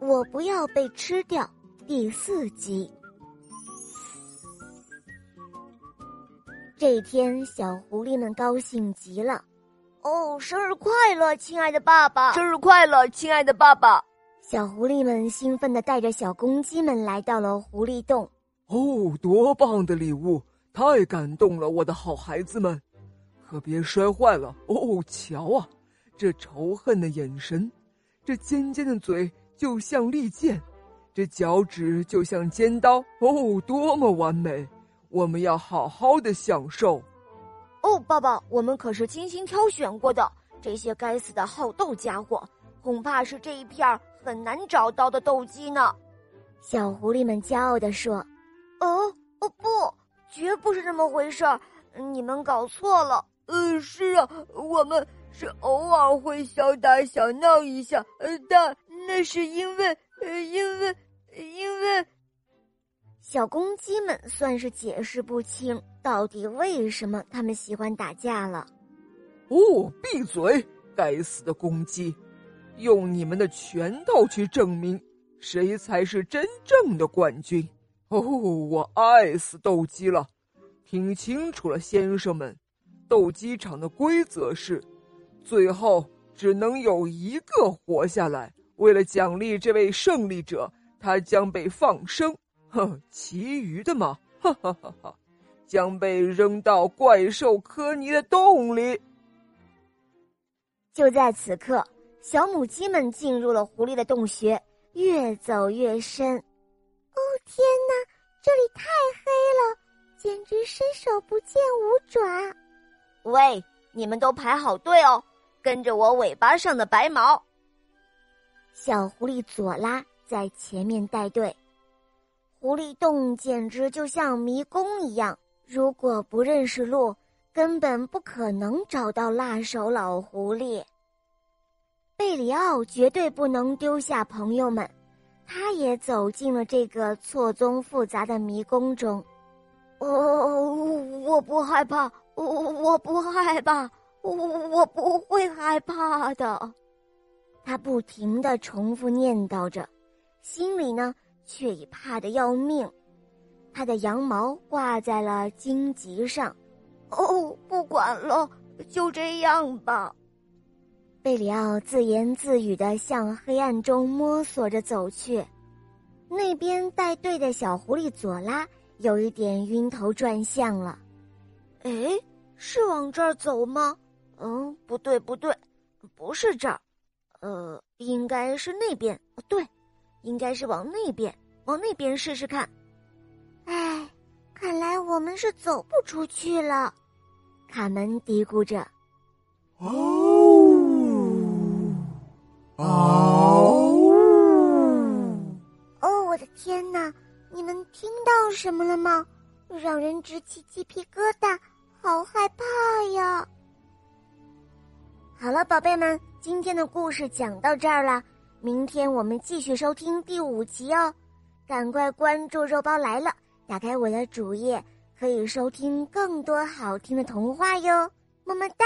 我不要被吃掉。第四集。这一天，小狐狸们高兴极了。哦，生日快乐，亲爱的爸爸！生日快乐，亲爱的爸爸！小狐狸们兴奋的带着小公鸡们来到了狐狸洞。哦，多棒的礼物！太感动了，我的好孩子们，可别摔坏了。哦，瞧啊，这仇恨的眼神，这尖尖的嘴就像利剑，这脚趾就像尖刀。哦，多么完美！我们要好好的享受。哦，爸爸，我们可是精心挑选过的。这些该死的好斗家伙，恐怕是这一片很难找到的斗鸡呢。小狐狸们骄傲地说：“哦，哦不，绝不是这么回事儿，你们搞错了。嗯，是啊，我们是偶尔会小打小闹一下，呃，但那是因为，呃，因为，因为……小公鸡们算是解释不清。”到底为什么他们喜欢打架了？哦，闭嘴！该死的公鸡，用你们的拳头去证明谁才是真正的冠军！哦，我爱死斗鸡了！听清楚了，先生们，斗鸡场的规则是，最后只能有一个活下来。为了奖励这位胜利者，他将被放生。哼，其余的嘛，哈哈哈哈！将被扔到怪兽科尼的洞里。就在此刻，小母鸡们进入了狐狸的洞穴，越走越深。哦天哪，这里太黑了，简直伸手不见五爪。喂，你们都排好队哦，跟着我尾巴上的白毛。小狐狸佐拉在前面带队。狐狸洞简直就像迷宫一样。如果不认识路，根本不可能找到辣手老狐狸。贝里奥绝对不能丢下朋友们，他也走进了这个错综复杂的迷宫中。哦，我不害怕，我我不害怕，我我不会害怕的。他不停的重复念叨着，心里呢却已怕得要命。他的羊毛挂在了荆棘上，哦，不管了，就这样吧。贝里奥自言自语的向黑暗中摸索着走去。那边带队的小狐狸佐拉有一点晕头转向了。哎，是往这儿走吗？嗯，不对，不对，不是这儿。呃，应该是那边。对，应该是往那边，往那边试试看。哎，看来我们是走不出去了。卡门嘀咕着：“哦，哦，哦，我的天哪！你们听到什么了吗？让人直起鸡皮疙瘩，好害怕呀！”好了，宝贝们，今天的故事讲到这儿了。明天我们继续收听第五集哦，赶快关注“肉包来了”。打开我的主页，可以收听更多好听的童话哟，么么哒。